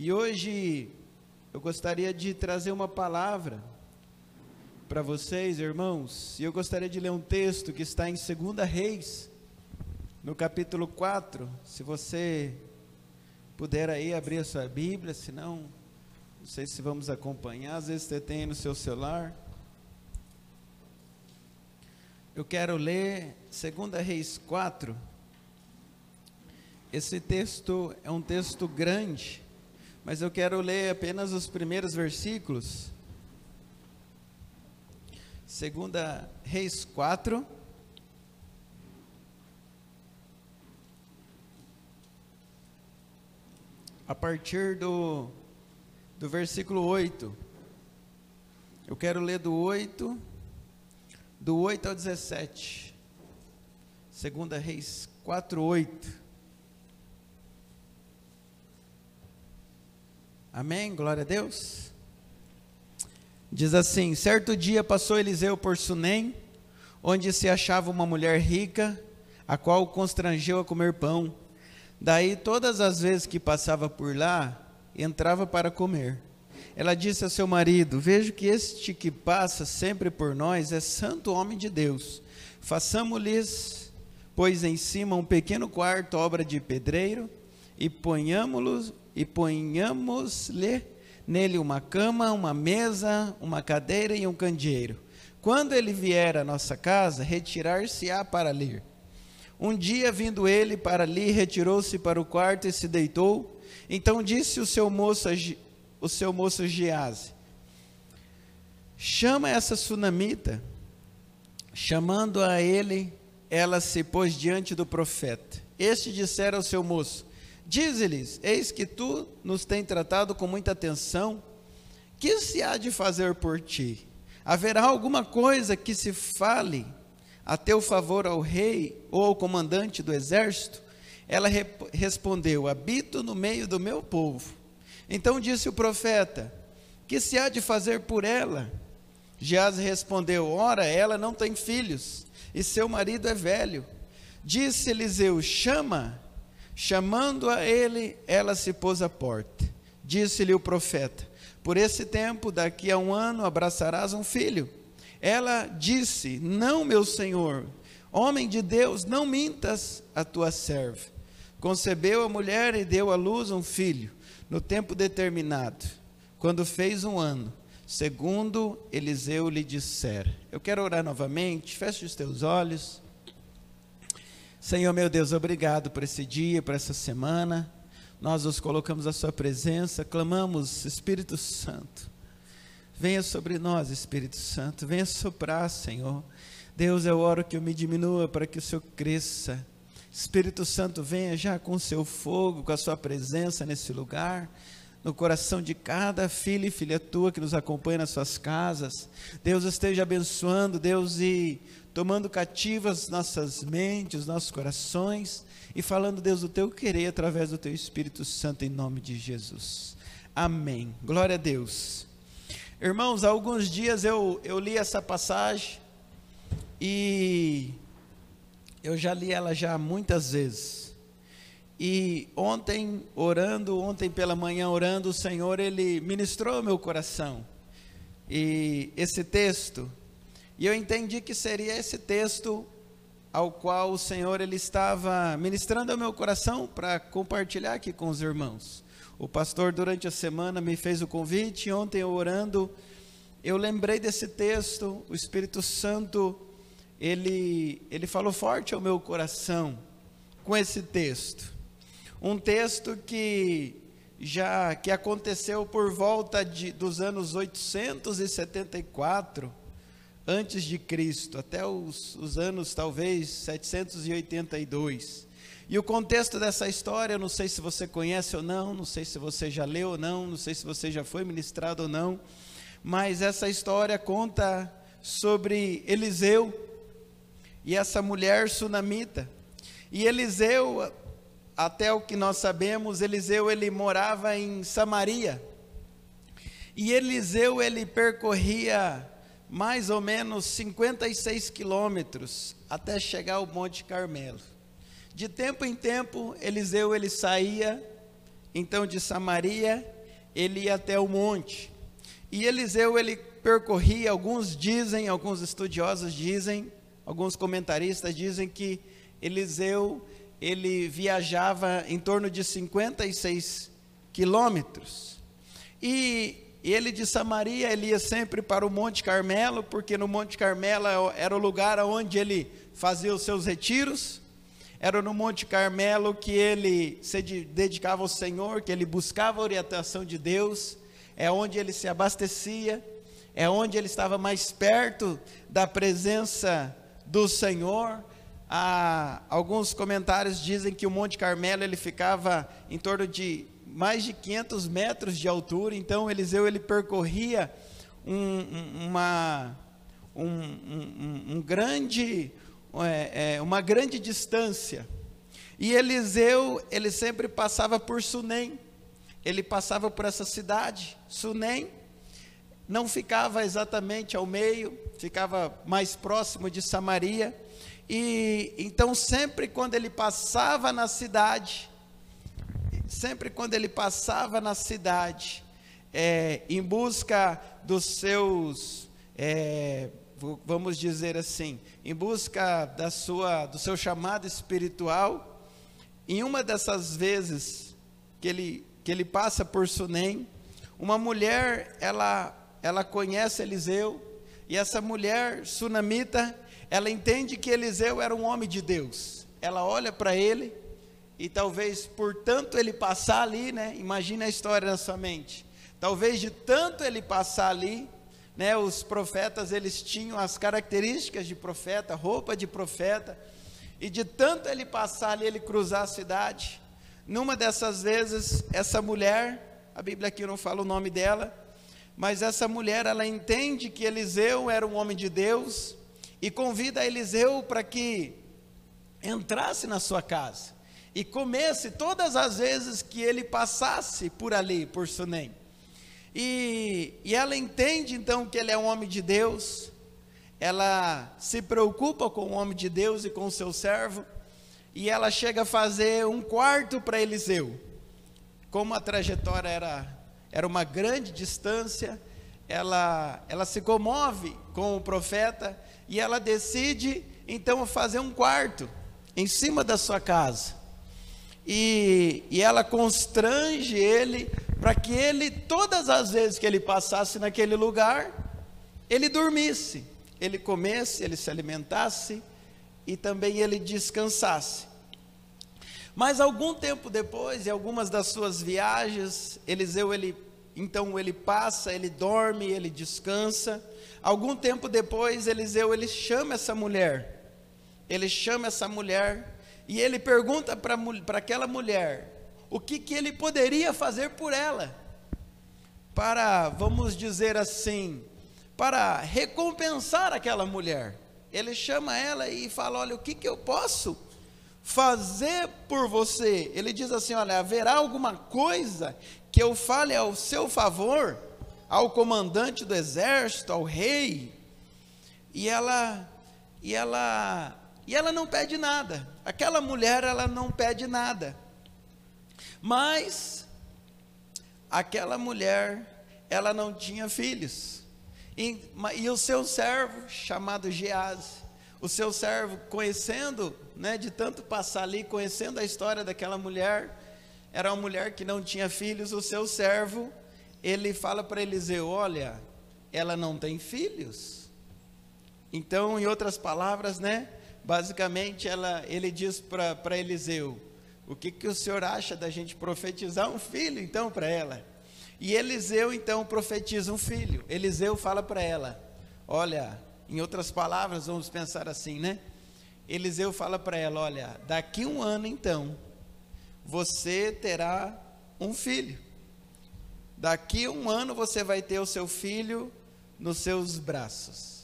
E hoje eu gostaria de trazer uma palavra para vocês, irmãos, e eu gostaria de ler um texto que está em 2 Reis, no capítulo 4. Se você puder aí abrir a sua Bíblia, senão, não sei se vamos acompanhar, às vezes você tem no seu celular. Eu quero ler 2 Reis 4. Esse texto é um texto grande, mas eu quero ler apenas os primeiros versículos. Segunda Reis 4. A partir do, do versículo 8. Eu quero ler do 8, do 8 ao 17. Segunda Reis 4, 8. Amém? Glória a Deus. Diz assim: Certo dia passou Eliseu por Sunem, onde se achava uma mulher rica, a qual o constrangeu a comer pão. Daí, todas as vezes que passava por lá, entrava para comer. Ela disse a seu marido: Vejo que este que passa sempre por nós é santo homem de Deus. Façamos-lhes, pois, em cima um pequeno quarto, obra de pedreiro, e ponhamos-lo e ponhamos-lhe nele uma cama, uma mesa, uma cadeira e um candeeiro. Quando ele vier à nossa casa, retirar-se-á para ler. Um dia, vindo ele para ali, retirou-se para o quarto e se deitou. Então disse o seu moço, o seu moço Gease: Chama essa sunamita. Chamando a ele, ela se pôs diante do profeta. Este dissera ao seu moço: Dize-lhes: Eis que tu nos tem tratado com muita atenção. Que se há de fazer por ti? Haverá alguma coisa que se fale a teu favor ao rei ou ao comandante do exército? Ela re respondeu: Habito no meio do meu povo. Então disse o profeta: Que se há de fazer por ela? Geaz respondeu: Ora, ela não tem filhos, e seu marido é velho. Disse Eliseu: Chama Chamando a ele, ela se pôs à porta. Disse-lhe o profeta: Por esse tempo, daqui a um ano, abraçarás um filho. Ela disse: Não, meu senhor, homem de Deus, não mintas a tua serva. Concebeu a mulher e deu à luz um filho, no tempo determinado, quando fez um ano, segundo Eliseu lhe dissera. Eu quero orar novamente, feche os teus olhos. Senhor meu Deus, obrigado por esse dia, por essa semana. Nós nos colocamos à Sua presença, clamamos, Espírito Santo, venha sobre nós, Espírito Santo, venha soprar, Senhor. Deus, eu oro que eu me diminua para que o Senhor cresça. Espírito Santo, venha já com o seu fogo, com a sua presença nesse lugar, no coração de cada filho e filha tua que nos acompanha nas suas casas. Deus esteja abençoando, Deus, e tomando cativas nossas mentes, nossos corações e falando, Deus, o teu querer através do teu Espírito Santo em nome de Jesus. Amém. Glória a Deus. Irmãos, há alguns dias eu, eu li essa passagem e eu já li ela já muitas vezes. E ontem, orando, ontem pela manhã orando, o Senhor, Ele ministrou meu coração. E esse texto, e eu entendi que seria esse texto ao qual o Senhor ele estava ministrando ao meu coração para compartilhar aqui com os irmãos. O pastor durante a semana me fez o convite, ontem eu orando, eu lembrei desse texto, o Espírito Santo ele ele falou forte ao meu coração com esse texto. Um texto que já que aconteceu por volta de, dos anos 874 antes de Cristo, até os, os anos talvez 782. E o contexto dessa história, eu não sei se você conhece ou não, não sei se você já leu ou não, não sei se você já foi ministrado ou não, mas essa história conta sobre Eliseu e essa mulher sunamita. E Eliseu, até o que nós sabemos, Eliseu ele morava em Samaria. E Eliseu ele percorria mais ou menos 56 quilômetros até chegar ao Monte Carmelo. De tempo em tempo, Eliseu ele saía então de Samaria, ele ia até o monte. E Eliseu ele percorria, alguns dizem, alguns estudiosos dizem, alguns comentaristas dizem que Eliseu ele viajava em torno de 56 quilômetros. E ele de Samaria, ele ia sempre para o Monte Carmelo, porque no Monte Carmelo era o lugar onde ele fazia os seus retiros. Era no Monte Carmelo que ele se dedicava ao Senhor, que ele buscava a orientação de Deus, é onde ele se abastecia, é onde ele estava mais perto da presença do Senhor. Ah, alguns comentários dizem que o Monte Carmelo ele ficava em torno de mais de 500 metros de altura, então Eliseu ele percorria um, uma, um, um, um grande é, é, uma grande distância. E Eliseu, ele sempre passava por Sunem. Ele passava por essa cidade, Sunem. Não ficava exatamente ao meio, ficava mais próximo de Samaria. E então sempre quando ele passava na cidade, sempre quando ele passava na cidade, é, em busca dos seus é, vamos dizer assim, em busca da sua, do seu chamado espiritual, em uma dessas vezes que ele, que ele passa por Sunem, uma mulher, ela, ela conhece Eliseu, e essa mulher sunamita, ela entende que Eliseu era um homem de Deus. Ela olha para ele, e talvez por tanto ele passar ali, né? Imagina a história na sua mente. Talvez de tanto ele passar ali, né, os profetas eles tinham as características de profeta, roupa de profeta, e de tanto ele passar ali, ele cruzar a cidade, numa dessas vezes, essa mulher, a Bíblia aqui não fala o nome dela, mas essa mulher, ela entende que Eliseu era um homem de Deus, e convida Eliseu para que entrasse na sua casa, e comesse todas as vezes que ele passasse por ali, por Sunem. E, e ela entende então que ele é um homem de Deus, ela se preocupa com o homem de Deus e com o seu servo, e ela chega a fazer um quarto para Eliseu. Como a trajetória era, era uma grande distância, ela, ela se comove com o profeta e ela decide então fazer um quarto em cima da sua casa. E, e ela constrange ele para que ele, todas as vezes que ele passasse naquele lugar, ele dormisse, ele comesse, ele se alimentasse e também ele descansasse. Mas algum tempo depois, em algumas das suas viagens, Eliseu ele então ele passa, ele dorme, ele descansa. Algum tempo depois, Eliseu ele chama essa mulher. Ele chama essa mulher e ele pergunta para aquela mulher: o que, que ele poderia fazer por ela, para, vamos dizer assim, para recompensar aquela mulher. Ele chama ela e fala: Olha, o que, que eu posso fazer por você? Ele diz assim: Olha, haverá alguma coisa que eu fale ao seu favor, ao comandante do exército, ao rei? E ela, e ela, e ela não pede nada. Aquela mulher, ela não pede nada. Mas aquela mulher, ela não tinha filhos. E, e o seu servo, chamado Gease, o seu servo, conhecendo, né, de tanto passar ali, conhecendo a história daquela mulher, era uma mulher que não tinha filhos, o seu servo, ele fala para Eliseu: Olha, ela não tem filhos. Então, em outras palavras, né, basicamente, ela, ele diz para Eliseu: o que, que o senhor acha da gente profetizar um filho, então, para ela? E Eliseu, então, profetiza um filho. Eliseu fala para ela: Olha, em outras palavras, vamos pensar assim, né? Eliseu fala para ela: Olha, daqui um ano, então, você terá um filho. Daqui um ano você vai ter o seu filho nos seus braços.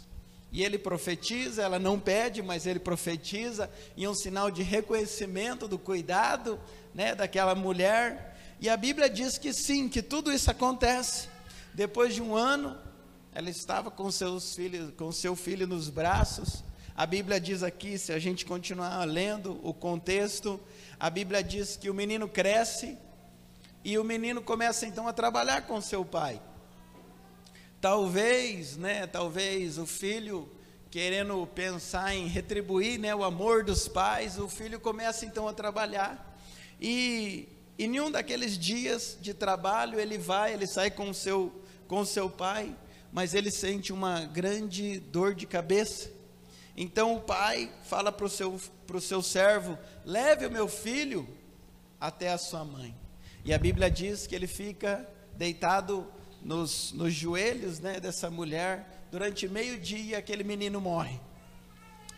E ele profetiza, ela não pede, mas ele profetiza, e um sinal de reconhecimento do cuidado né, daquela mulher. E a Bíblia diz que sim, que tudo isso acontece. Depois de um ano, ela estava com, seus filhos, com seu filho nos braços. A Bíblia diz aqui, se a gente continuar lendo o contexto, a Bíblia diz que o menino cresce, e o menino começa então a trabalhar com seu pai. Talvez, né, talvez o filho querendo pensar em retribuir, né, o amor dos pais, o filho começa então a trabalhar. E em um daqueles dias de trabalho, ele vai, ele sai com o seu, com seu pai, mas ele sente uma grande dor de cabeça. Então o pai fala para o seu, pro seu servo: leve o meu filho até a sua mãe. E a Bíblia diz que ele fica deitado nos, nos joelhos né, dessa mulher durante meio dia aquele menino morre.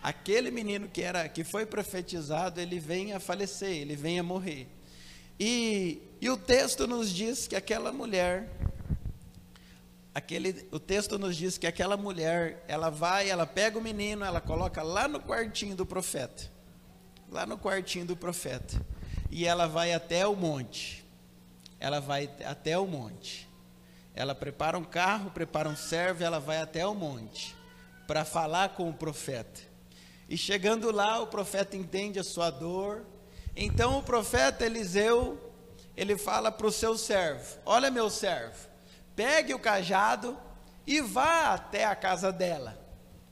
Aquele menino que era que foi profetizado, ele vem a falecer, ele vem a morrer. E, e o texto nos diz que aquela mulher, aquele, o texto nos diz que aquela mulher, ela vai, ela pega o menino, ela coloca lá no quartinho do profeta, lá no quartinho do profeta, e ela vai até o monte, ela vai até o monte, ela prepara um carro, prepara um servo, ela vai até o monte, para falar com o profeta, e chegando lá, o profeta entende a sua dor, então o profeta Eliseu, ele fala para o seu servo: Olha, meu servo, pegue o cajado e vá até a casa dela.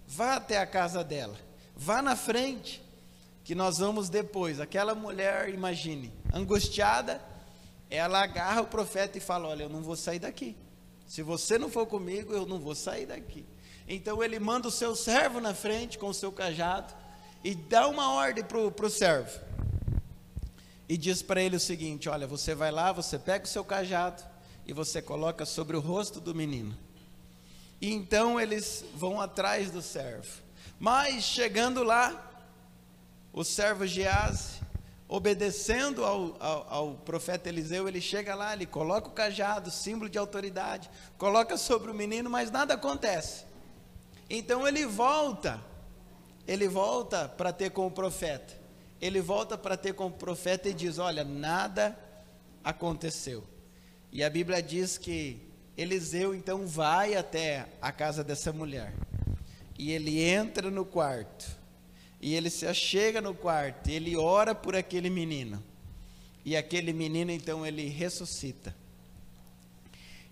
Vá até a casa dela. Vá na frente, que nós vamos depois. Aquela mulher, imagine, angustiada, ela agarra o profeta e fala: Olha, eu não vou sair daqui. Se você não for comigo, eu não vou sair daqui. Então ele manda o seu servo na frente com o seu cajado e dá uma ordem para o servo e diz para ele o seguinte: Olha, você vai lá, você pega o seu cajado e você coloca sobre o rosto do menino. E então eles vão atrás do servo. Mas chegando lá, o servo Gease, obedecendo ao, ao, ao, profeta Eliseu, ele chega lá, ele coloca o cajado, símbolo de autoridade, coloca sobre o menino, mas nada acontece. Então ele volta, ele volta para ter com o profeta ele volta para ter com o profeta e diz: Olha, nada aconteceu. E a Bíblia diz que Eliseu então vai até a casa dessa mulher. E ele entra no quarto. E ele se achega no quarto. Ele ora por aquele menino. E aquele menino então ele ressuscita.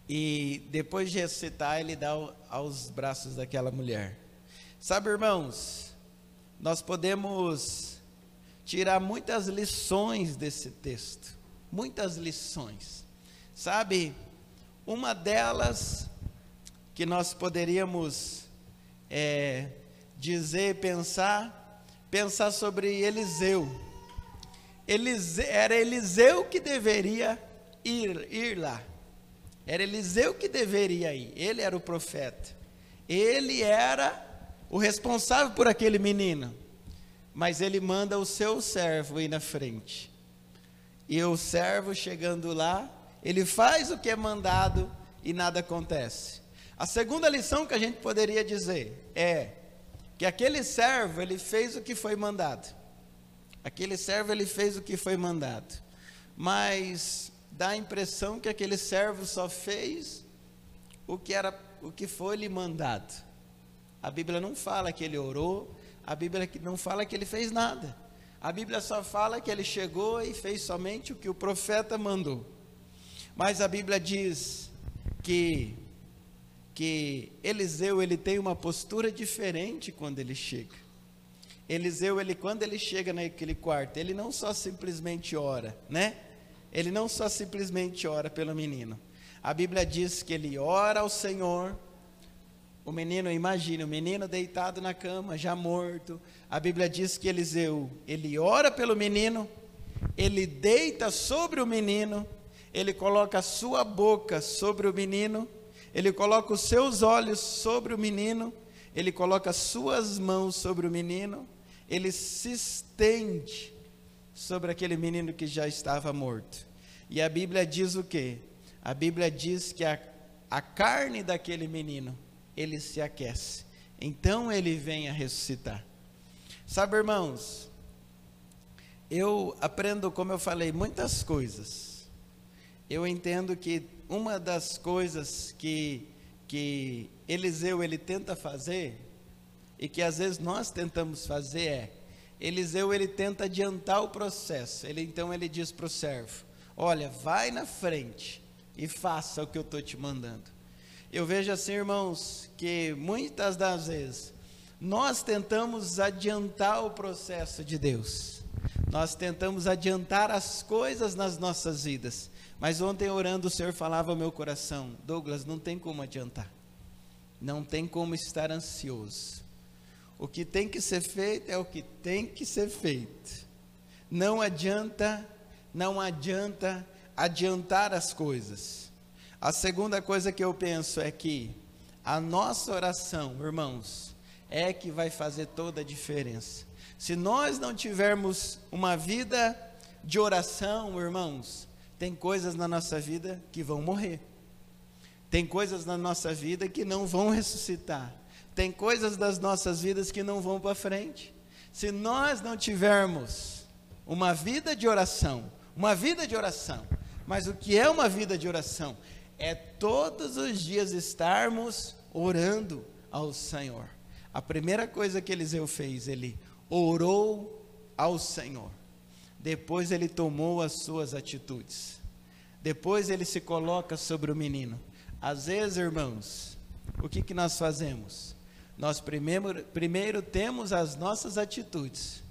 E depois de ressuscitar, ele dá aos braços daquela mulher. Sabe, irmãos, nós podemos tirar muitas lições desse texto. Muitas lições. Sabe, uma delas que nós poderíamos é, dizer, pensar, pensar sobre Eliseu. Eliseu. Era Eliseu que deveria ir, ir lá. Era Eliseu que deveria ir. Ele era o profeta. Ele era o responsável por aquele menino mas ele manda o seu servo ir na frente. E o servo chegando lá, ele faz o que é mandado e nada acontece. A segunda lição que a gente poderia dizer é que aquele servo, ele fez o que foi mandado. Aquele servo, ele fez o que foi mandado. Mas dá a impressão que aquele servo só fez o que era o que foi lhe mandado. A Bíblia não fala que ele orou, a Bíblia não fala que ele fez nada. A Bíblia só fala que ele chegou e fez somente o que o profeta mandou. Mas a Bíblia diz que que Eliseu ele tem uma postura diferente quando ele chega. Eliseu ele quando ele chega naquele quarto, ele não só simplesmente ora, né? Ele não só simplesmente ora pelo menino. A Bíblia diz que ele ora ao Senhor, o menino, imagine, o menino deitado na cama, já morto. A Bíblia diz que Eliseu, ele ora pelo menino, ele deita sobre o menino, ele coloca a sua boca sobre o menino, ele coloca os seus olhos sobre o menino, ele coloca as suas mãos sobre o menino, ele se estende sobre aquele menino que já estava morto. E a Bíblia diz o quê? A Bíblia diz que a, a carne daquele menino ele se aquece. Então ele vem a ressuscitar. Sabe, irmãos, eu aprendo, como eu falei, muitas coisas. Eu entendo que uma das coisas que, que Eliseu ele tenta fazer, e que às vezes nós tentamos fazer é, Eliseu ele tenta adiantar o processo. Ele então ele diz para o servo: Olha, vai na frente e faça o que eu estou te mandando. Eu vejo assim, irmãos, que muitas das vezes nós tentamos adiantar o processo de Deus. Nós tentamos adiantar as coisas nas nossas vidas. Mas ontem orando o Senhor falava ao meu coração, Douglas, não tem como adiantar. Não tem como estar ansioso. O que tem que ser feito é o que tem que ser feito. Não adianta, não adianta adiantar as coisas. A segunda coisa que eu penso é que a nossa oração, irmãos, é que vai fazer toda a diferença. Se nós não tivermos uma vida de oração, irmãos, tem coisas na nossa vida que vão morrer. Tem coisas na nossa vida que não vão ressuscitar. Tem coisas das nossas vidas que não vão para frente. Se nós não tivermos uma vida de oração, uma vida de oração, mas o que é uma vida de oração? É todos os dias estarmos orando ao Senhor. A primeira coisa que Eliseu fez, ele orou ao Senhor. Depois ele tomou as suas atitudes. Depois ele se coloca sobre o menino. Às vezes, irmãos, o que, que nós fazemos? Nós primeiro, primeiro temos as nossas atitudes.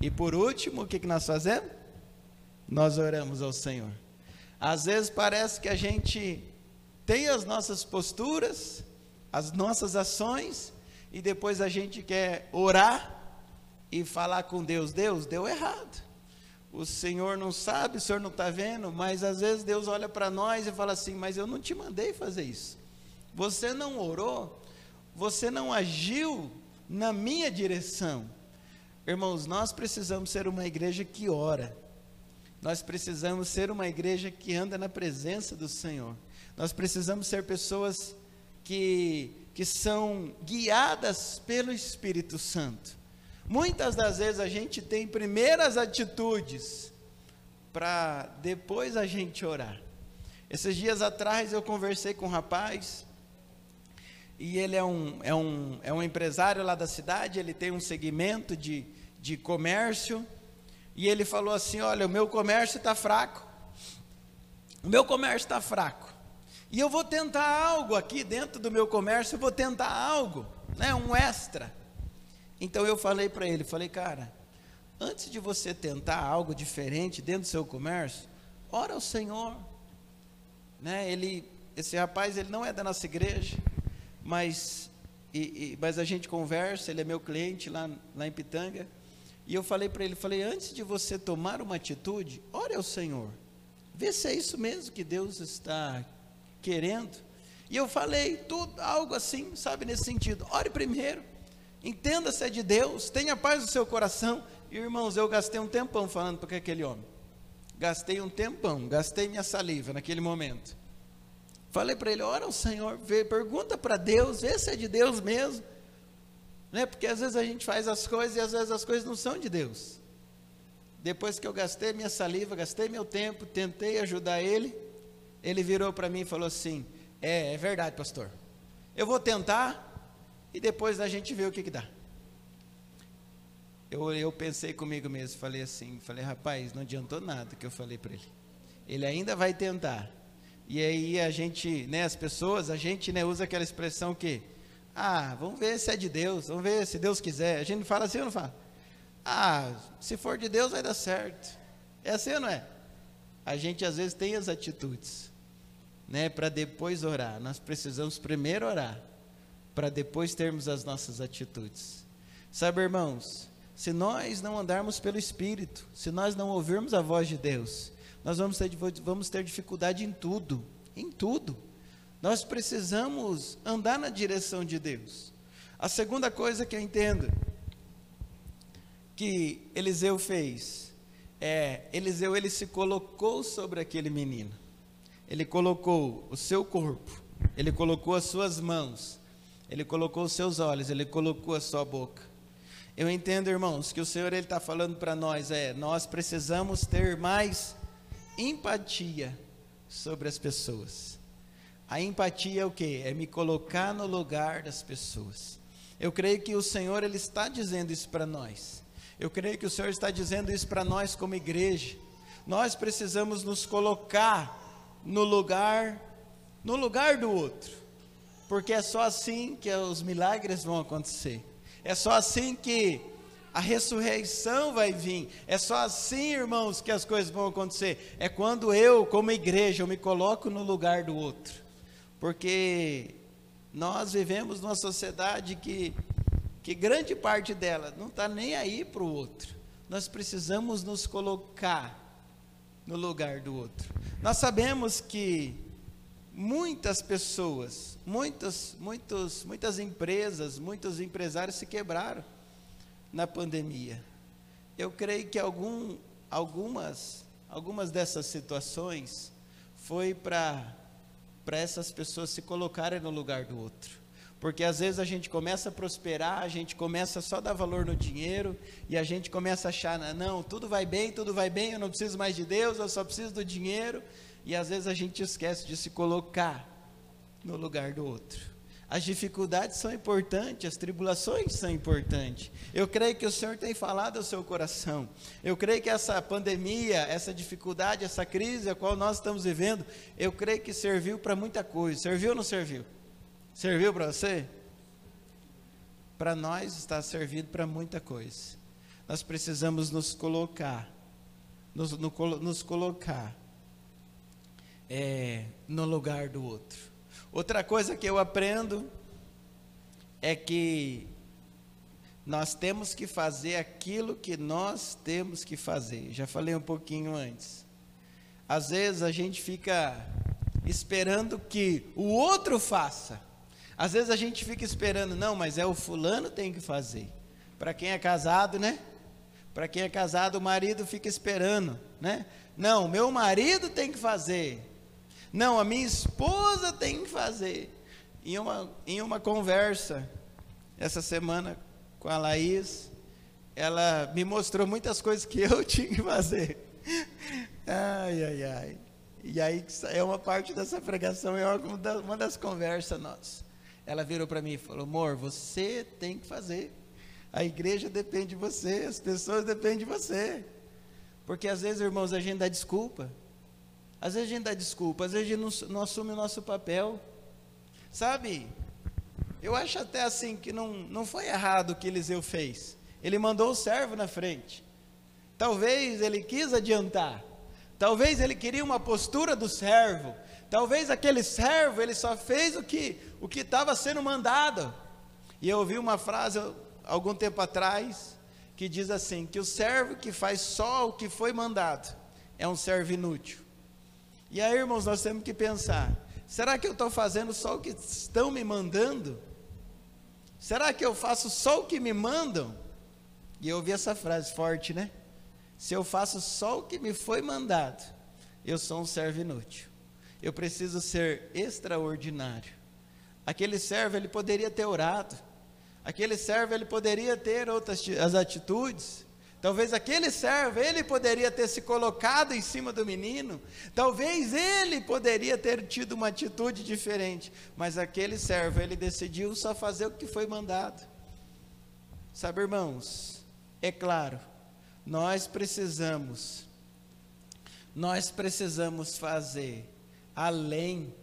E por último, o que, que nós fazemos? Nós oramos ao Senhor. Às vezes parece que a gente tem as nossas posturas, as nossas ações, e depois a gente quer orar e falar com Deus: Deus, deu errado. O Senhor não sabe, o Senhor não está vendo, mas às vezes Deus olha para nós e fala assim: Mas eu não te mandei fazer isso. Você não orou, você não agiu na minha direção. Irmãos, nós precisamos ser uma igreja que ora. Nós precisamos ser uma igreja que anda na presença do Senhor. Nós precisamos ser pessoas que, que são guiadas pelo Espírito Santo. Muitas das vezes a gente tem primeiras atitudes para depois a gente orar. Esses dias atrás eu conversei com um rapaz, e ele é um, é um, é um empresário lá da cidade, ele tem um segmento de, de comércio, e ele falou assim: Olha, o meu comércio está fraco, o meu comércio está fraco, e eu vou tentar algo aqui dentro do meu comércio, eu vou tentar algo, né, um extra. Então eu falei para ele, falei, cara, antes de você tentar algo diferente dentro do seu comércio, ora ao Senhor. Né? Ele, esse rapaz, ele não é da nossa igreja, mas, e, e, mas a gente conversa, ele é meu cliente lá, lá em Pitanga. E eu falei para ele, falei, antes de você tomar uma atitude, ore ao Senhor. Vê se é isso mesmo que Deus está querendo. E eu falei tudo, algo assim, sabe, nesse sentido. Ore primeiro. Entenda se é de Deus, tenha paz no seu coração. E, irmãos, eu gastei um tempão falando para aquele homem. Gastei um tempão, gastei minha saliva naquele momento. Falei para ele: ora o Senhor, vê, pergunta para Deus, vê se é de Deus mesmo. Né? Porque às vezes a gente faz as coisas e às vezes as coisas não são de Deus. Depois que eu gastei minha saliva, gastei meu tempo, tentei ajudar ele, ele virou para mim e falou assim: É, é verdade, pastor. Eu vou tentar, e depois a gente vê o que, que dá. Eu, eu pensei comigo mesmo, falei assim, falei, rapaz, não adiantou nada que eu falei para ele. Ele ainda vai tentar. E aí a gente, né, as pessoas, a gente né, usa aquela expressão que, ah, vamos ver se é de Deus, vamos ver se Deus quiser. A gente fala assim ou não fala? Ah, se for de Deus vai dar certo. É assim ou não é? A gente às vezes tem as atitudes, né, para depois orar. Nós precisamos primeiro orar para depois termos as nossas atitudes. Sabe, irmãos, se nós não andarmos pelo Espírito, se nós não ouvirmos a voz de Deus, nós vamos ter, vamos ter dificuldade em tudo, em tudo. Nós precisamos andar na direção de Deus. A segunda coisa que eu entendo que Eliseu fez é Eliseu ele se colocou sobre aquele menino. Ele colocou o seu corpo, ele colocou as suas mãos, ele colocou os seus olhos, Ele colocou a sua boca. Eu entendo, irmãos, que o Senhor Ele está falando para nós é, nós precisamos ter mais empatia sobre as pessoas. A empatia é o que? É me colocar no lugar das pessoas. Eu creio que o Senhor Ele está dizendo isso para nós. Eu creio que o Senhor está dizendo isso para nós como igreja. nós precisamos nos colocar no lugar no lugar do outro. Porque é só assim que os milagres vão acontecer. É só assim que a ressurreição vai vir. É só assim, irmãos, que as coisas vão acontecer. É quando eu, como igreja, eu me coloco no lugar do outro. Porque nós vivemos numa sociedade que, que grande parte dela não está nem aí para o outro. Nós precisamos nos colocar no lugar do outro. Nós sabemos que muitas pessoas, muitas, muitos, muitas empresas, muitos empresários se quebraram na pandemia. Eu creio que algum, algumas, algumas dessas situações foi para para essas pessoas se colocarem no lugar do outro. Porque às vezes a gente começa a prosperar, a gente começa só a dar valor no dinheiro, e a gente começa a achar, não, tudo vai bem, tudo vai bem, eu não preciso mais de Deus, eu só preciso do dinheiro, e às vezes a gente esquece de se colocar no lugar do outro. As dificuldades são importantes, as tribulações são importantes. Eu creio que o Senhor tem falado ao seu coração. Eu creio que essa pandemia, essa dificuldade, essa crise a qual nós estamos vivendo, eu creio que serviu para muita coisa. Serviu ou não serviu? Serviu para você? Para nós está servindo para muita coisa. Nós precisamos nos colocar, nos, no, nos colocar é, no lugar do outro Outra coisa que eu aprendo é que nós temos que fazer aquilo que nós temos que fazer. Já falei um pouquinho antes. Às vezes a gente fica esperando que o outro faça. Às vezes a gente fica esperando, não, mas é o fulano tem que fazer. Para quem é casado, né? Para quem é casado, o marido fica esperando, né? Não, meu marido tem que fazer. Não, a minha esposa tem que fazer. Em uma, em uma conversa, essa semana, com a Laís, ela me mostrou muitas coisas que eu tinha que fazer. Ai, ai, ai. E aí é uma parte dessa pregação, é uma das conversas nossas. Ela virou para mim e falou: amor, você tem que fazer. A igreja depende de você, as pessoas dependem de você. Porque às vezes, irmãos, a gente dá desculpa. Às vezes a gente dá desculpa, às vezes a gente não, não assume o nosso papel. Sabe? Eu acho até assim que não, não foi errado o que Eliseu fez. Ele mandou o servo na frente. Talvez ele quis adiantar. Talvez ele queria uma postura do servo. Talvez aquele servo ele só fez o que o que estava sendo mandado. E eu ouvi uma frase algum tempo atrás que diz assim: que o servo que faz só o que foi mandado é um servo inútil. E aí, irmãos, nós temos que pensar: será que eu estou fazendo só o que estão me mandando? Será que eu faço só o que me mandam? E eu ouvi essa frase forte, né? Se eu faço só o que me foi mandado, eu sou um servo inútil. Eu preciso ser extraordinário. Aquele servo, ele poderia ter orado. Aquele servo, ele poderia ter outras as atitudes. Talvez aquele servo, ele poderia ter se colocado em cima do menino, talvez ele poderia ter tido uma atitude diferente, mas aquele servo, ele decidiu só fazer o que foi mandado. Sabe, irmãos, é claro, nós precisamos, nós precisamos fazer além,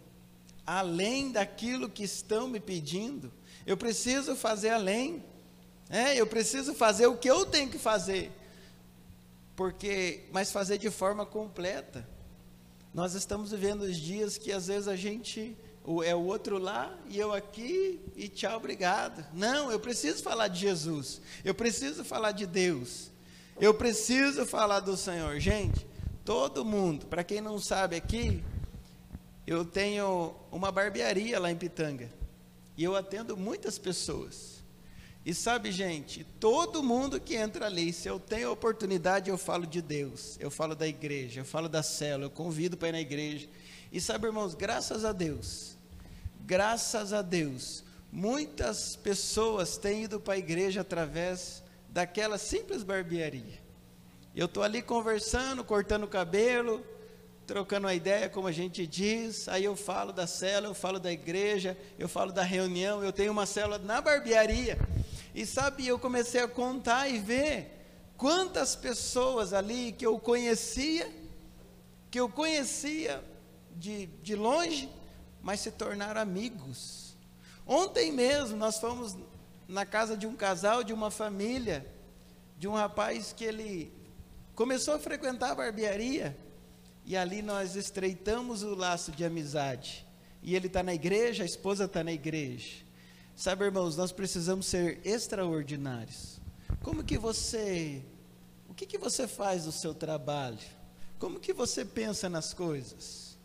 além daquilo que estão me pedindo, eu preciso fazer além. É, eu preciso fazer o que eu tenho que fazer. Porque, mas fazer de forma completa. Nós estamos vivendo os dias que às vezes a gente é o outro lá e eu aqui e tchau, obrigado. Não, eu preciso falar de Jesus. Eu preciso falar de Deus. Eu preciso falar do Senhor. Gente, todo mundo, para quem não sabe aqui, eu tenho uma barbearia lá em Pitanga. E eu atendo muitas pessoas. E sabe, gente, todo mundo que entra ali, se eu tenho oportunidade, eu falo de Deus, eu falo da igreja, eu falo da célula, eu convido para ir na igreja. E sabe, irmãos, graças a Deus, graças a Deus, muitas pessoas têm ido para a igreja através daquela simples barbearia. Eu estou ali conversando, cortando o cabelo, trocando uma ideia, como a gente diz, aí eu falo da célula, eu falo da igreja, eu falo da reunião, eu tenho uma célula na barbearia. E sabe, eu comecei a contar e ver quantas pessoas ali que eu conhecia que eu conhecia de, de longe, mas se tornaram amigos. Ontem mesmo nós fomos na casa de um casal, de uma família, de um rapaz que ele começou a frequentar a barbearia e ali nós estreitamos o laço de amizade. E ele está na igreja, a esposa está na igreja. Sabe, irmãos, nós precisamos ser extraordinários. Como que você, o que que você faz do seu trabalho? Como que você pensa nas coisas?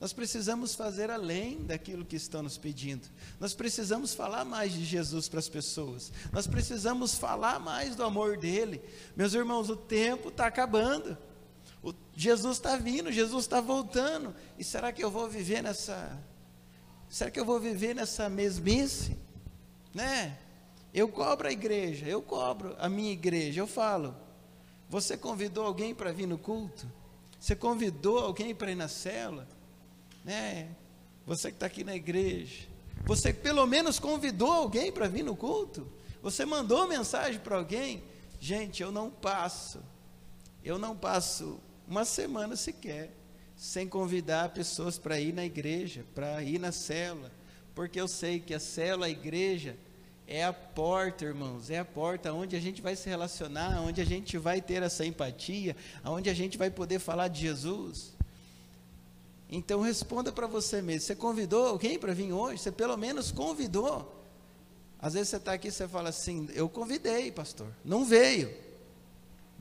Nós precisamos fazer além daquilo que estão nos pedindo. Nós precisamos falar mais de Jesus para as pessoas. Nós precisamos falar mais do amor dele. Meus irmãos, o tempo está acabando. O, Jesus está vindo, Jesus está voltando. E será que eu vou viver nessa? Será que eu vou viver nessa mesmice? Né? Eu cobro a igreja, eu cobro a minha igreja. Eu falo, você convidou alguém para vir no culto? Você convidou alguém para ir na cela? Né? Você que está aqui na igreja. Você pelo menos convidou alguém para vir no culto? Você mandou mensagem para alguém? Gente, eu não passo. Eu não passo uma semana sequer sem convidar pessoas para ir na igreja, para ir na célula, porque eu sei que a célula, a igreja, é a porta, irmãos, é a porta onde a gente vai se relacionar, onde a gente vai ter essa empatia, onde a gente vai poder falar de Jesus. Então responda para você mesmo: você convidou alguém para vir hoje? Você pelo menos convidou. Às vezes você está aqui e você fala assim: eu convidei, pastor, não veio.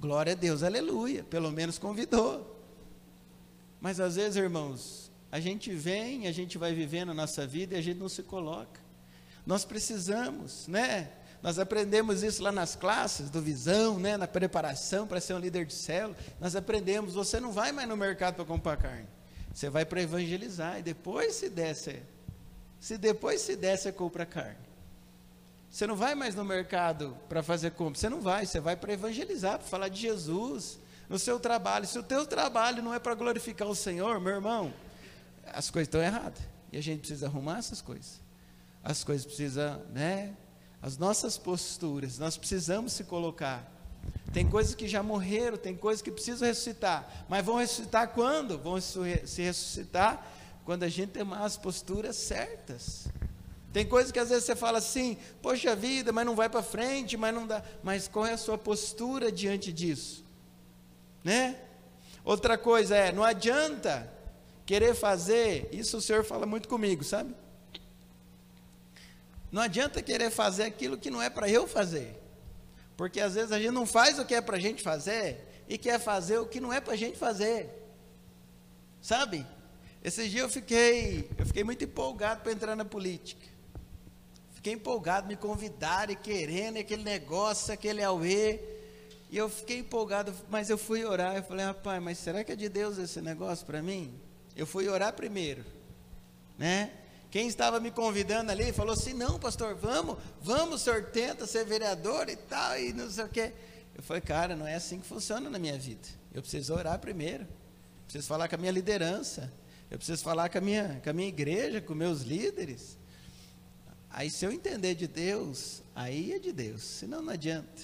Glória a Deus, aleluia, pelo menos convidou. Mas às vezes, irmãos, a gente vem, a gente vai vivendo a nossa vida e a gente não se coloca. Nós precisamos, né? Nós aprendemos isso lá nas classes do Visão, né? na preparação para ser um líder de célula. Nós aprendemos, você não vai mais no mercado para comprar carne. Você vai para evangelizar e depois se der, se depois se der, você compra carne. Você não vai mais no mercado para fazer compra, você não vai, você vai para evangelizar, para falar de Jesus no seu trabalho. Se o teu trabalho não é para glorificar o Senhor, meu irmão, as coisas estão erradas. E a gente precisa arrumar essas coisas as coisas precisam, né? As nossas posturas, nós precisamos se colocar. Tem coisas que já morreram, tem coisas que precisam ressuscitar. Mas vão ressuscitar quando? Vão se ressuscitar quando a gente tem as posturas certas. Tem coisas que às vezes você fala assim, poxa vida, mas não vai para frente, mas não dá. Mas qual é a sua postura diante disso? Né? Outra coisa é, não adianta querer fazer, isso o Senhor fala muito comigo, sabe? Não adianta querer fazer aquilo que não é para eu fazer. Porque às vezes a gente não faz o que é para a gente fazer e quer fazer o que não é para a gente fazer. Sabe? Esses dias eu fiquei, eu fiquei muito empolgado para entrar na política. Fiquei empolgado, me convidaram e querendo aquele negócio, aquele auê. E eu fiquei empolgado, mas eu fui orar. Eu falei, rapaz, mas será que é de Deus esse negócio para mim? Eu fui orar primeiro, né? Quem estava me convidando ali falou assim: não, pastor, vamos, vamos, senhor tenta ser vereador e tal, e não sei o quê. Eu falei, cara, não é assim que funciona na minha vida. Eu preciso orar primeiro, preciso falar com a minha liderança, eu preciso falar com a minha, com a minha igreja, com meus líderes. Aí, se eu entender de Deus, aí é de Deus, senão não adianta.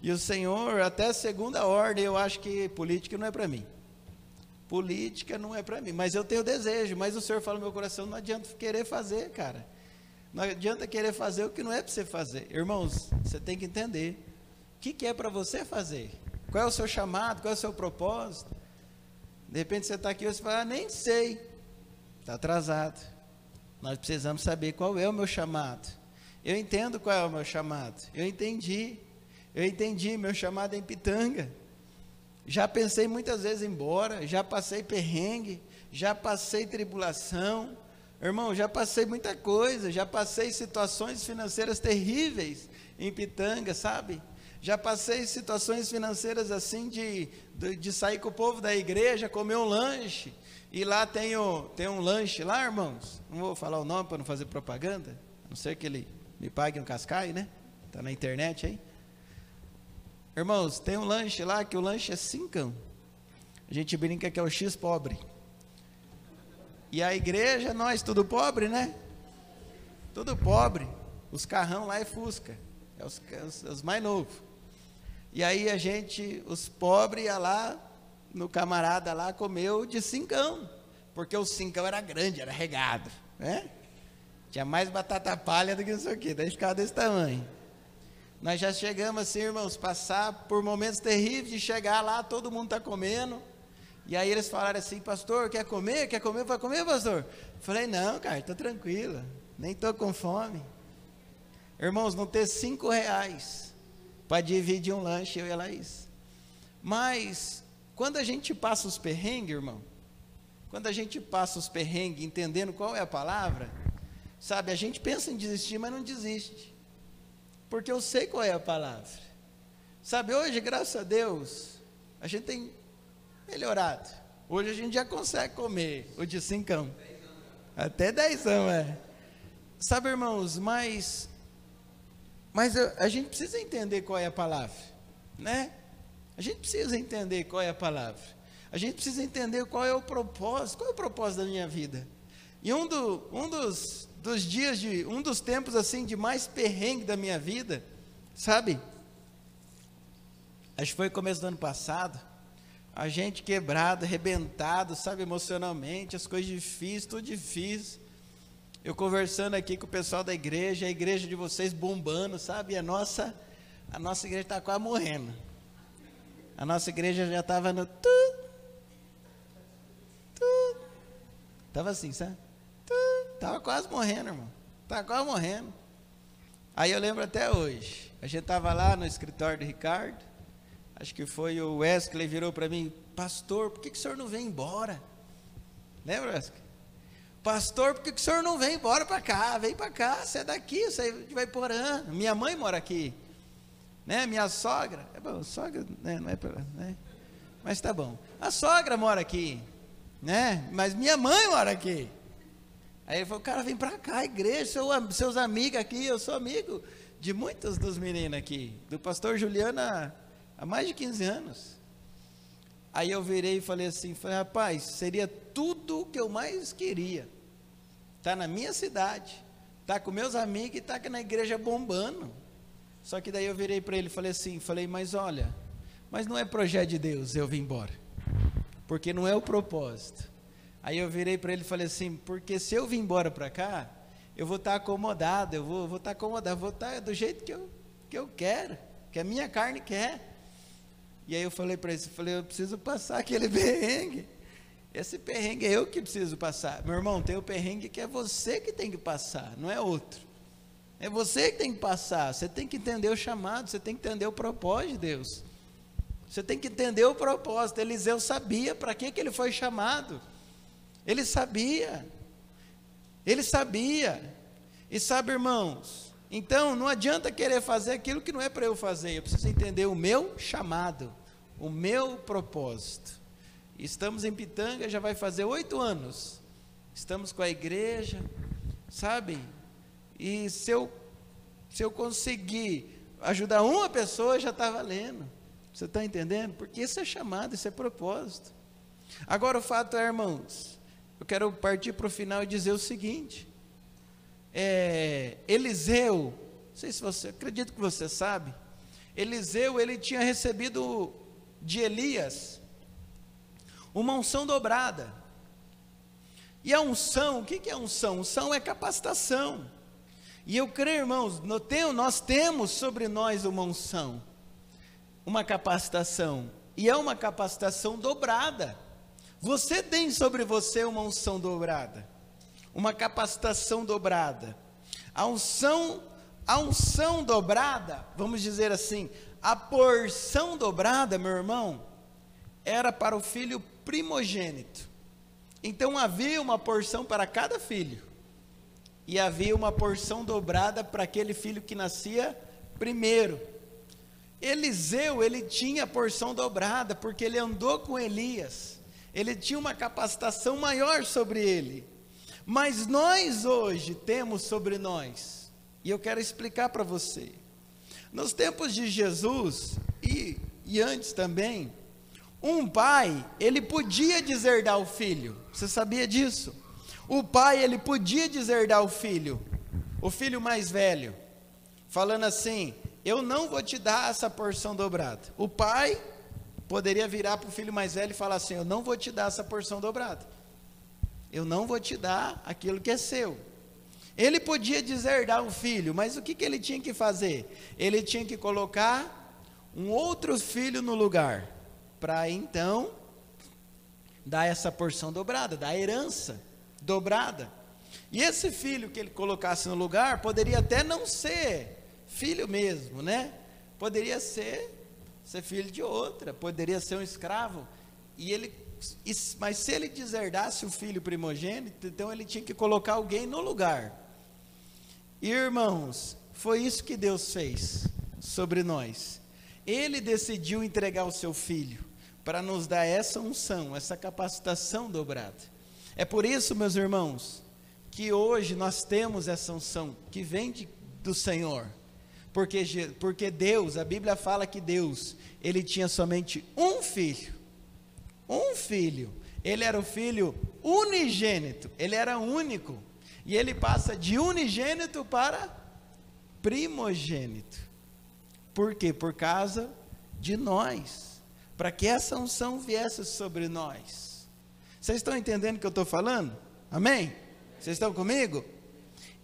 E o Senhor, até segunda ordem, eu acho que política não é para mim. Política não é para mim, mas eu tenho desejo. Mas o Senhor fala no meu coração: não adianta querer fazer, cara. Não adianta querer fazer o que não é para você fazer. Irmãos, você tem que entender o que, que é para você fazer. Qual é o seu chamado, qual é o seu propósito. De repente você está aqui e você fala: ah, nem sei. Está atrasado. Nós precisamos saber qual é o meu chamado. Eu entendo qual é o meu chamado. Eu entendi. Eu entendi. Meu chamado é em Pitanga. Já pensei muitas vezes em embora, já passei perrengue, já passei tribulação. Irmão, já passei muita coisa, já passei situações financeiras terríveis em Pitanga, sabe? Já passei situações financeiras assim de, de, de sair com o povo da igreja, comer um lanche. E lá tem, o, tem um lanche lá, irmãos. Não vou falar o nome para não fazer propaganda. A não ser que ele me pague um cascai, né? Está na internet aí. Irmãos, tem um lanche lá que o lanche é cincão. A gente brinca que é o X pobre. E a igreja, nós tudo pobre, né? Tudo pobre. Os carrão lá é Fusca. É os, os, os mais novos. E aí a gente, os pobres, ia lá, no camarada lá comeu de cincão, porque o cincão era grande, era regado, né? Tinha mais batata palha do que isso aqui, daí ficava desse tamanho. Nós já chegamos assim, irmãos, passar por momentos terríveis de chegar lá, todo mundo está comendo. E aí eles falaram assim, pastor, quer comer? Quer comer? Vai comer, pastor? Falei, não, cara, estou tranquilo, nem estou com fome. Irmãos, não ter cinco reais para dividir um lanche, eu e a Laís. Mas, quando a gente passa os perrengues, irmão, quando a gente passa os perrengues entendendo qual é a palavra, sabe, a gente pensa em desistir, mas não desiste porque eu sei qual é a palavra. Sabe, hoje, graças a Deus, a gente tem melhorado. Hoje a gente já consegue comer o de cincão. Até dezão, é. Sabe, irmãos, mas, mas a gente precisa entender qual é a palavra, né? A gente precisa entender qual é a palavra. A gente precisa entender qual é o propósito, qual é o propósito da minha vida. E um, do, um dos, dos dias de um dos tempos assim de mais perrengue da minha vida, sabe? Acho que foi começo do ano passado. A gente quebrado, arrebentado, sabe, emocionalmente, as coisas difíceis, tudo difícil. Eu conversando aqui com o pessoal da igreja, a igreja de vocês bombando, sabe? E a nossa, a nossa igreja está quase morrendo. A nossa igreja já estava no tu, tu, estava assim, sabe? Estava quase morrendo, irmão. Estava quase morrendo. Aí eu lembro até hoje. A gente estava lá no escritório do Ricardo. Acho que foi o Wesley virou para mim, pastor, por que, que o senhor não vem embora? Lembra, Wesley? Pastor, por que, que o senhor não vem embora para cá? Vem para cá, você é daqui, você vai por ano. Minha mãe mora aqui. Né? Minha sogra. É bom, sogra, né? não é para. Né? Mas tá bom. A sogra mora aqui. Né? Mas minha mãe mora aqui. Aí ele falou, cara, vem para cá, igreja, seu, seus amigos aqui, eu sou amigo de muitos dos meninos aqui, do pastor Juliano há, há mais de 15 anos. Aí eu virei e falei assim, falei, rapaz, seria tudo o que eu mais queria. Tá na minha cidade, tá com meus amigos e tá aqui na igreja bombando. Só que daí eu virei para ele e falei assim, falei, mas olha, mas não é projeto de Deus eu vim embora. Porque não é o propósito. Aí eu virei para ele e falei assim: porque se eu vir embora para cá, eu vou estar tá acomodado, eu vou, vou estar tá acomodado, vou estar tá do jeito que eu, que eu quero, que a minha carne quer. E aí eu falei para ele: falei, eu preciso passar aquele perrengue. Esse perrengue é eu que preciso passar. Meu irmão, tem o perrengue que é você que tem que passar, não é outro. É você que tem que passar. Você tem que entender o chamado, você tem que entender o propósito de Deus. Você tem que entender o propósito. Eliseu sabia para que, que ele foi chamado. Ele sabia. Ele sabia. E sabe, irmãos, então não adianta querer fazer aquilo que não é para eu fazer. Eu preciso entender o meu chamado, o meu propósito. Estamos em Pitanga, já vai fazer oito anos. Estamos com a igreja, sabe? E se eu, se eu conseguir ajudar uma pessoa, já está valendo. Você está entendendo? Porque isso é chamado, isso é propósito. Agora o fato é, irmãos, eu quero partir para o final e dizer o seguinte: é, Eliseu, não sei se você, acredito que você sabe, Eliseu ele tinha recebido de Elias uma unção dobrada. E a unção, o que é unção? Unção é capacitação. E eu creio, irmãos, nós temos sobre nós uma unção, uma capacitação, e é uma capacitação dobrada. Você tem sobre você uma unção dobrada, uma capacitação dobrada. A unção, a unção dobrada, vamos dizer assim, a porção dobrada, meu irmão, era para o filho primogênito. Então havia uma porção para cada filho. E havia uma porção dobrada para aquele filho que nascia primeiro. Eliseu, ele tinha porção dobrada, porque ele andou com Elias ele tinha uma capacitação maior sobre ele. Mas nós hoje temos sobre nós, e eu quero explicar para você. Nos tempos de Jesus, e, e antes também, um pai, ele podia deserdar o filho. Você sabia disso? O pai, ele podia deserdar o filho, o filho mais velho, falando assim: Eu não vou te dar essa porção dobrada. O pai poderia virar para o filho mais velho e falar assim: Eu não vou te dar essa porção dobrada. Eu não vou te dar aquilo que é seu. Ele podia deserdar o filho, mas o que, que ele tinha que fazer? Ele tinha que colocar um outro filho no lugar, para então dar essa porção dobrada, da herança dobrada. E esse filho que ele colocasse no lugar poderia até não ser filho mesmo, né? Poderia ser ser filho de outra, poderia ser um escravo. E ele mas se ele deserdasse o filho primogênito, então ele tinha que colocar alguém no lugar. Irmãos, foi isso que Deus fez sobre nós. Ele decidiu entregar o seu filho para nos dar essa unção, essa capacitação dobrada. É por isso, meus irmãos, que hoje nós temos essa unção que vem de, do Senhor. Porque, porque Deus, a Bíblia fala que Deus, ele tinha somente um filho. Um filho. Ele era o filho unigênito, ele era único. E ele passa de unigênito para primogênito. Por quê? Por causa de nós. Para que essa unção viesse sobre nós. Vocês estão entendendo o que eu estou falando? Amém? Vocês estão comigo?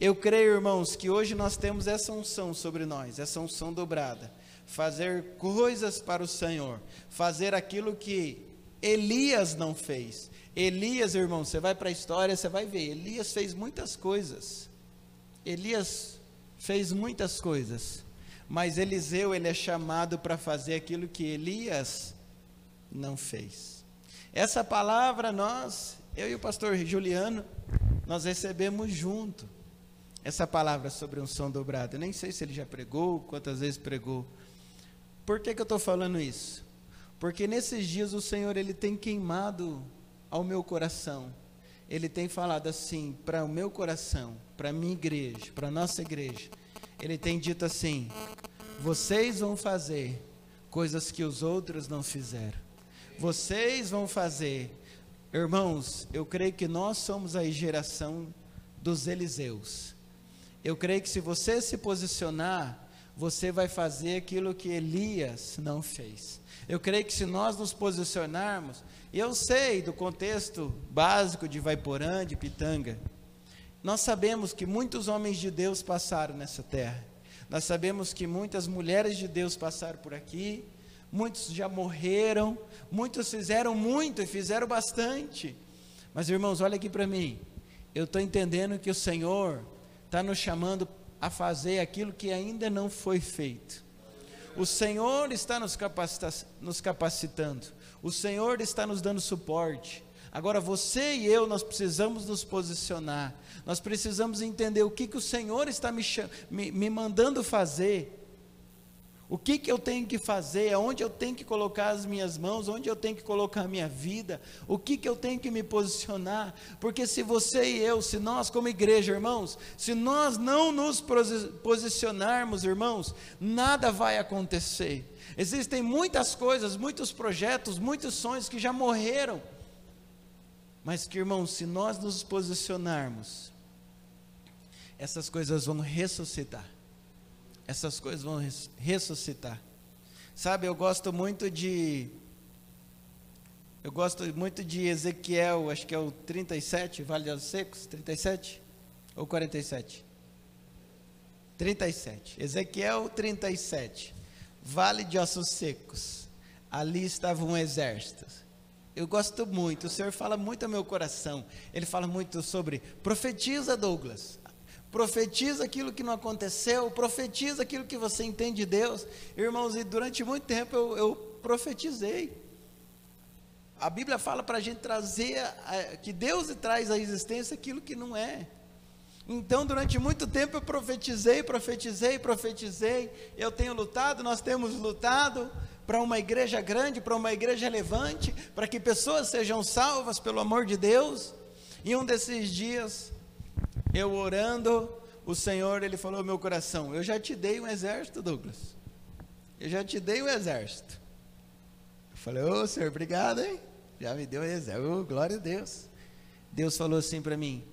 Eu creio, irmãos, que hoje nós temos essa unção sobre nós, essa unção dobrada. Fazer coisas para o Senhor, fazer aquilo que Elias não fez. Elias, irmão, você vai para a história, você vai ver. Elias fez muitas coisas. Elias fez muitas coisas. Mas Eliseu, ele é chamado para fazer aquilo que Elias não fez. Essa palavra nós, eu e o pastor Juliano, nós recebemos junto. Essa palavra sobre um som dobrado. Eu nem sei se ele já pregou, quantas vezes pregou. Por que, que eu estou falando isso? Porque nesses dias o Senhor ele tem queimado ao meu coração. Ele tem falado assim para o meu coração, para a minha igreja, para a nossa igreja. Ele tem dito assim: vocês vão fazer coisas que os outros não fizeram. Vocês vão fazer. Irmãos, eu creio que nós somos a geração dos Eliseus. Eu creio que se você se posicionar, você vai fazer aquilo que Elias não fez. Eu creio que se nós nos posicionarmos, e eu sei do contexto básico de Vaiporã, de Pitanga. Nós sabemos que muitos homens de Deus passaram nessa terra. Nós sabemos que muitas mulheres de Deus passaram por aqui. Muitos já morreram. Muitos fizeram muito e fizeram bastante. Mas irmãos, olha aqui para mim. Eu estou entendendo que o Senhor está nos chamando a fazer aquilo que ainda não foi feito. O Senhor está nos, capacita nos capacitando. O Senhor está nos dando suporte. Agora você e eu, nós precisamos nos posicionar. Nós precisamos entender o que, que o Senhor está me, me, me mandando fazer. O que, que eu tenho que fazer, aonde eu tenho que colocar as minhas mãos, onde eu tenho que colocar a minha vida, o que, que eu tenho que me posicionar, porque se você e eu, se nós como igreja, irmãos, se nós não nos posicionarmos, irmãos, nada vai acontecer. Existem muitas coisas, muitos projetos, muitos sonhos que já morreram. Mas que, irmãos, se nós nos posicionarmos, essas coisas vão ressuscitar. Essas coisas vão ressuscitar. Sabe, eu gosto muito de eu gosto muito de Ezequiel, acho que é o 37, Vale dos Secos, 37 ou 47? 37. Ezequiel 37. Vale de Ossos Secos. Ali estava um exército. Eu gosto muito, o Senhor fala muito ao meu coração. Ele fala muito sobre profetiza, Douglas. Profetiza aquilo que não aconteceu, profetiza aquilo que você entende de Deus. Irmãos, e durante muito tempo eu, eu profetizei. A Bíblia fala para a gente trazer, que Deus traz à existência aquilo que não é. Então, durante muito tempo eu profetizei, profetizei, profetizei. Eu tenho lutado, nós temos lutado para uma igreja grande, para uma igreja relevante, para que pessoas sejam salvas pelo amor de Deus. E um desses dias, eu orando, o Senhor, ele falou ao meu coração: Eu já te dei um exército, Douglas. Eu já te dei um exército. Eu falei: Ô Senhor, obrigado, hein? Já me deu um exército. Oh, glória a Deus. Deus falou assim para mim: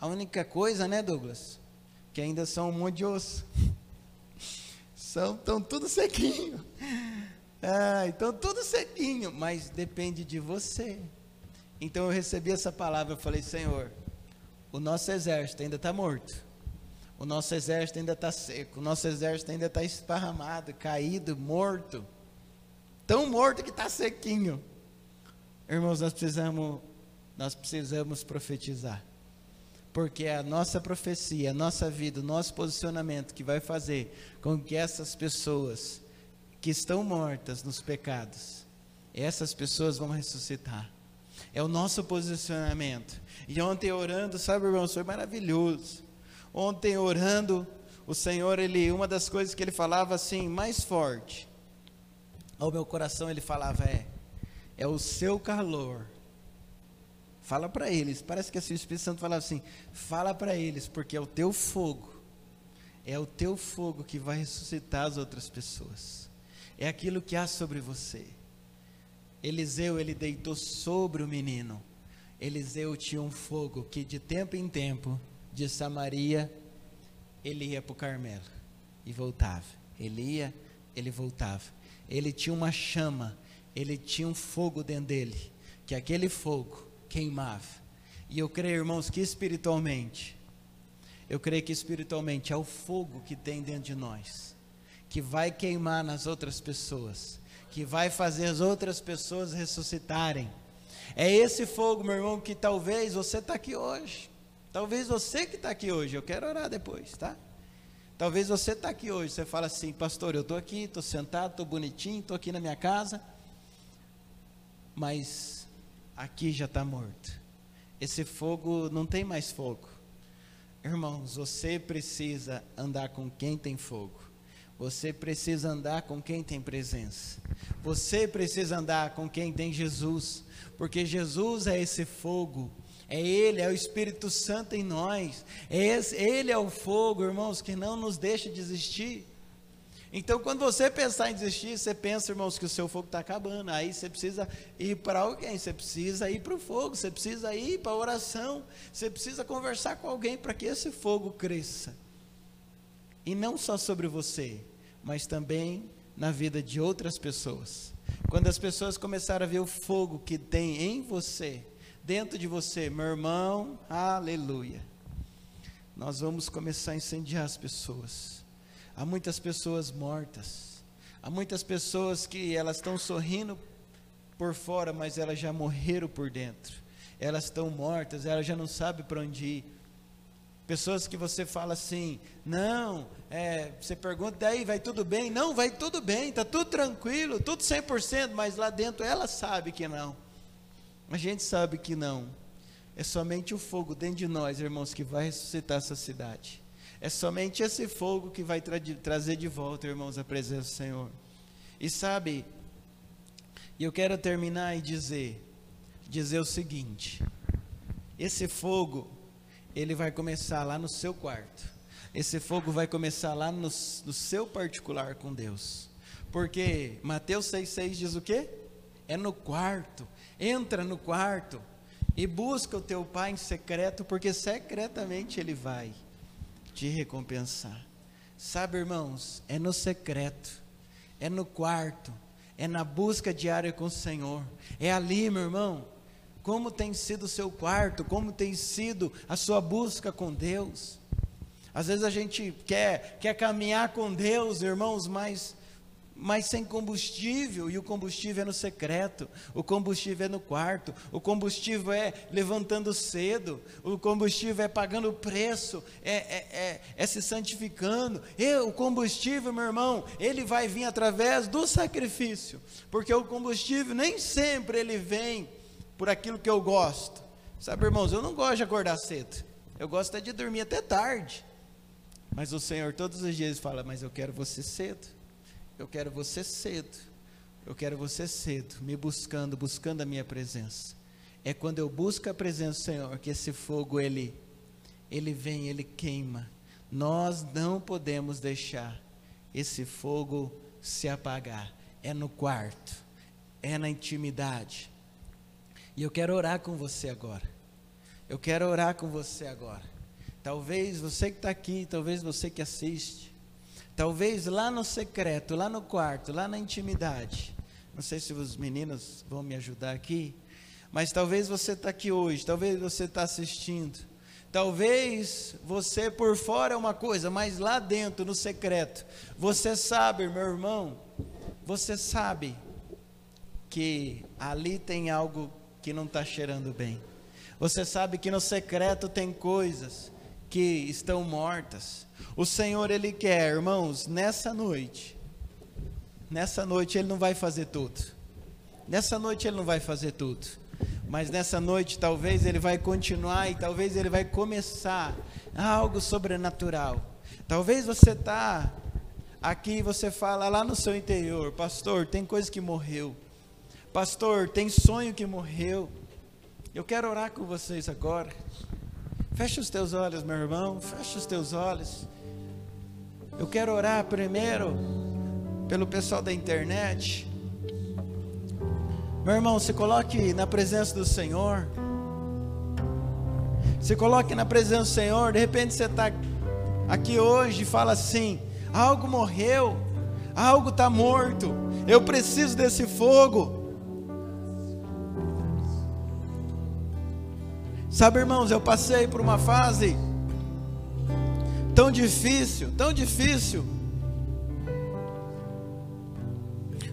a única coisa, né, Douglas? Que ainda são um monte de osso. São, estão tudo sequinho. Então tudo sequinho, mas depende de você. Então eu recebi essa palavra, eu falei, Senhor, o nosso exército ainda está morto. O nosso exército ainda está seco. O nosso exército ainda está esparramado, caído, morto. Tão morto que está sequinho. Irmãos, nós precisamos, nós precisamos profetizar. Porque é a nossa profecia, a nossa vida, o nosso posicionamento que vai fazer com que essas pessoas que estão mortas nos pecados, essas pessoas vão ressuscitar. É o nosso posicionamento. E ontem orando, sabe, irmãos, foi maravilhoso. Ontem orando, o Senhor, ele, uma das coisas que ele falava assim, mais forte, ao meu coração ele falava é, é o seu calor. Fala para eles. Parece que assim, o Espírito Santo falava assim: fala para eles, porque é o teu fogo. É o teu fogo que vai ressuscitar as outras pessoas é aquilo que há sobre você. Eliseu, ele deitou sobre o menino. Eliseu tinha um fogo que de tempo em tempo, de Samaria, ele ia para o Carmelo e voltava. Ele ia, ele voltava. Ele tinha uma chama, ele tinha um fogo dentro dele, que aquele fogo queimava. E eu creio, irmãos, que espiritualmente, eu creio que espiritualmente é o fogo que tem dentro de nós que vai queimar nas outras pessoas, que vai fazer as outras pessoas ressuscitarem. É esse fogo, meu irmão, que talvez você está aqui hoje. Talvez você que está aqui hoje, eu quero orar depois, tá? Talvez você está aqui hoje, você fala assim, pastor, eu estou aqui, estou sentado, estou bonitinho, estou aqui na minha casa, mas aqui já está morto. Esse fogo não tem mais fogo. Irmãos, você precisa andar com quem tem fogo. Você precisa andar com quem tem presença. Você precisa andar com quem tem Jesus, porque Jesus é esse fogo. É Ele, é o Espírito Santo em nós. É esse, Ele é o fogo, irmãos, que não nos deixa desistir. Então, quando você pensar em desistir, você pensa, irmãos, que o seu fogo está acabando. Aí você precisa ir para alguém, você precisa ir para o fogo, você precisa ir para a oração, você precisa conversar com alguém para que esse fogo cresça. E não só sobre você, mas também na vida de outras pessoas. Quando as pessoas começaram a ver o fogo que tem em você, dentro de você, meu irmão, aleluia. Nós vamos começar a incendiar as pessoas. Há muitas pessoas mortas. Há muitas pessoas que elas estão sorrindo por fora, mas elas já morreram por dentro. Elas estão mortas, elas já não sabem para onde ir. Pessoas que você fala assim, não, é, você pergunta, daí vai tudo bem? Não, vai tudo bem, está tudo tranquilo, tudo 100%, mas lá dentro ela sabe que não. A gente sabe que não. É somente o fogo dentro de nós, irmãos, que vai ressuscitar essa cidade. É somente esse fogo que vai tra trazer de volta, irmãos, a presença do Senhor. E sabe, eu quero terminar e dizer, dizer o seguinte: esse fogo ele vai começar lá no seu quarto. Esse fogo vai começar lá no, no seu particular com Deus. Porque Mateus 6,6 diz o quê? É no quarto. Entra no quarto e busca o teu pai em secreto, porque secretamente ele vai te recompensar. Sabe, irmãos, é no secreto, é no quarto, é na busca diária com o Senhor. É ali, meu irmão, como tem sido o seu quarto? Como tem sido a sua busca com Deus? Às vezes a gente quer, quer caminhar com Deus, irmãos, mas, mas sem combustível, e o combustível é no secreto, o combustível é no quarto, o combustível é levantando cedo, o combustível é pagando o preço, é, é, é, é se santificando. E o combustível, meu irmão, ele vai vir através do sacrifício, porque o combustível nem sempre ele vem por aquilo que eu gosto. Sabe, irmãos, eu não gosto de acordar cedo. Eu gosto é de dormir até tarde. Mas o Senhor todos os dias fala: Mas eu quero você cedo. Eu quero você cedo. Eu quero você cedo, me buscando, buscando a minha presença. É quando eu busco a presença do Senhor que esse fogo ele ele vem, ele queima. Nós não podemos deixar esse fogo se apagar. É no quarto, é na intimidade, e eu quero orar com você agora. Eu quero orar com você agora. Talvez você que está aqui, talvez você que assiste, Talvez lá no secreto, lá no quarto, lá na intimidade. Não sei se os meninos vão me ajudar aqui, mas talvez você está aqui hoje, talvez você está assistindo. Talvez você por fora é uma coisa, mas lá dentro, no secreto, você sabe, meu irmão, você sabe que ali tem algo que não está cheirando bem. Você sabe que no secreto tem coisas que estão mortas. O Senhor, Ele quer, irmãos, nessa noite, nessa noite Ele não vai fazer tudo. Nessa noite Ele não vai fazer tudo. Mas nessa noite talvez Ele vai continuar e talvez Ele vai começar algo sobrenatural. Talvez você está aqui e você fala lá no seu interior, pastor, tem coisa que morreu. Pastor, tem sonho que morreu. Eu quero orar com vocês agora. Feche os teus olhos, meu irmão. Feche os teus olhos. Eu quero orar primeiro pelo pessoal da internet. Meu irmão, se coloque na presença do Senhor. Se coloque na presença do Senhor. De repente você está aqui hoje e fala assim: algo morreu, algo está morto. Eu preciso desse fogo. Sabe, irmãos, eu passei por uma fase tão difícil, tão difícil.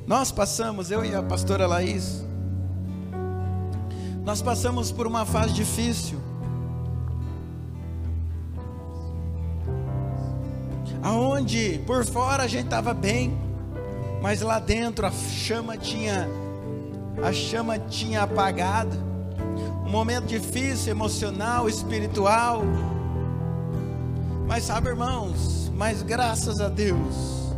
Nós passamos, eu e a pastora Laís, nós passamos por uma fase difícil. Aonde por fora a gente estava bem, mas lá dentro a chama tinha a chama tinha apagado um momento difícil, emocional, espiritual. Mas sabe, irmãos, mas graças a Deus,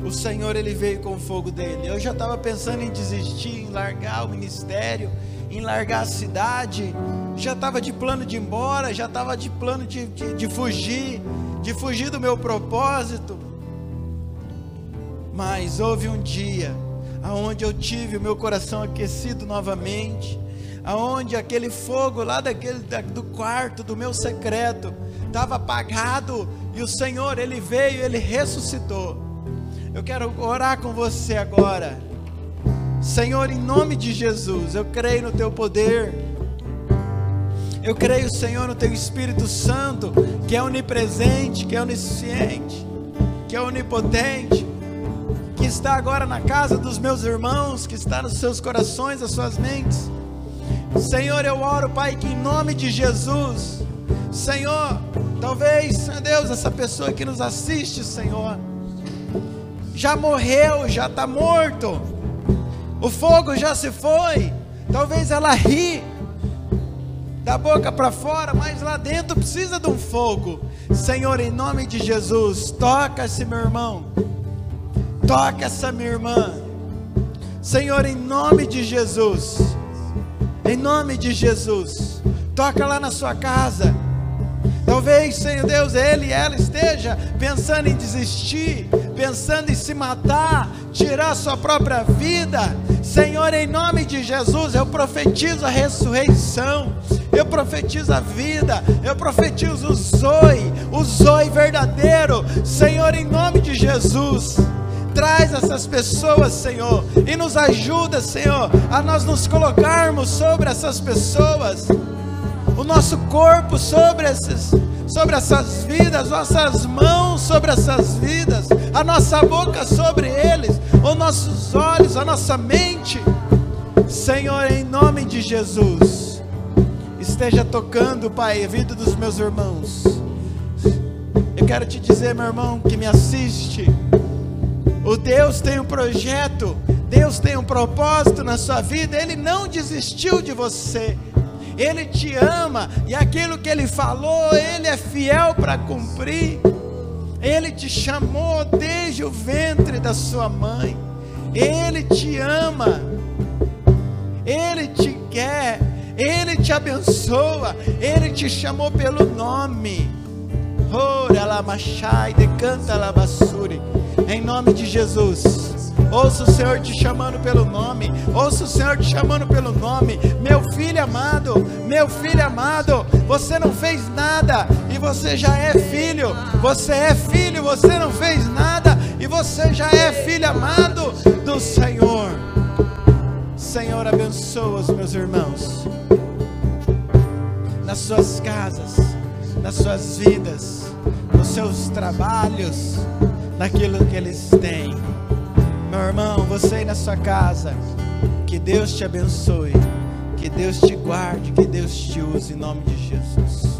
o Senhor ele veio com o fogo dele. Eu já estava pensando em desistir, em largar o ministério, em largar a cidade. Já estava de plano de ir embora, já estava de plano de, de, de fugir, de fugir do meu propósito. Mas houve um dia aonde eu tive o meu coração aquecido novamente aonde aquele fogo lá daquele do quarto do meu secreto estava apagado e o Senhor ele veio, ele ressuscitou. Eu quero orar com você agora. Senhor, em nome de Jesus, eu creio no teu poder. Eu creio, Senhor, no teu Espírito Santo, que é onipresente, que é onisciente, que é onipotente, que está agora na casa dos meus irmãos, que está nos seus corações, as suas mentes. Senhor, eu oro, Pai, que em nome de Jesus, Senhor, talvez, Deus, essa pessoa que nos assiste, Senhor, já morreu, já está morto, o fogo já se foi, talvez ela ri da boca para fora, mas lá dentro precisa de um fogo. Senhor, em nome de Jesus, toca esse meu irmão, toca essa minha irmã, Senhor, em nome de Jesus. Em nome de Jesus. Toca lá na sua casa. Talvez, Senhor Deus, ele e ela esteja pensando em desistir, pensando em se matar, tirar sua própria vida. Senhor, em nome de Jesus, eu profetizo a ressurreição. Eu profetizo a vida, eu profetizo o Zoe, o Zoe verdadeiro. Senhor, em nome de Jesus. Traz essas pessoas, Senhor, e nos ajuda, Senhor, a nós nos colocarmos sobre essas pessoas, o nosso corpo sobre esses, sobre essas vidas, nossas mãos sobre essas vidas, a nossa boca sobre eles, os nossos olhos, a nossa mente. Senhor, em nome de Jesus, esteja tocando, Pai, a vida dos meus irmãos. Eu quero te dizer, meu irmão, que me assiste, o Deus tem um projeto, Deus tem um propósito na sua vida, Ele não desistiu de você. Ele te ama e aquilo que ele falou, ele é fiel para cumprir. Ele te chamou desde o ventre da sua mãe. Ele te ama. Ele te quer. Ele te abençoa. Ele te chamou pelo nome. Em nome de Jesus. Ouça o Senhor te chamando pelo nome. Ouça o Senhor te chamando pelo nome. Meu filho amado, meu filho amado, você não fez nada e você já é filho. Você é filho, você não fez nada e você já é filho amado do Senhor. Senhor, abençoa os meus irmãos nas suas casas, nas suas vidas, nos seus trabalhos, naquilo que eles têm. Meu irmão, você aí na sua casa, que Deus te abençoe, que Deus te guarde, que Deus te use em nome de Jesus.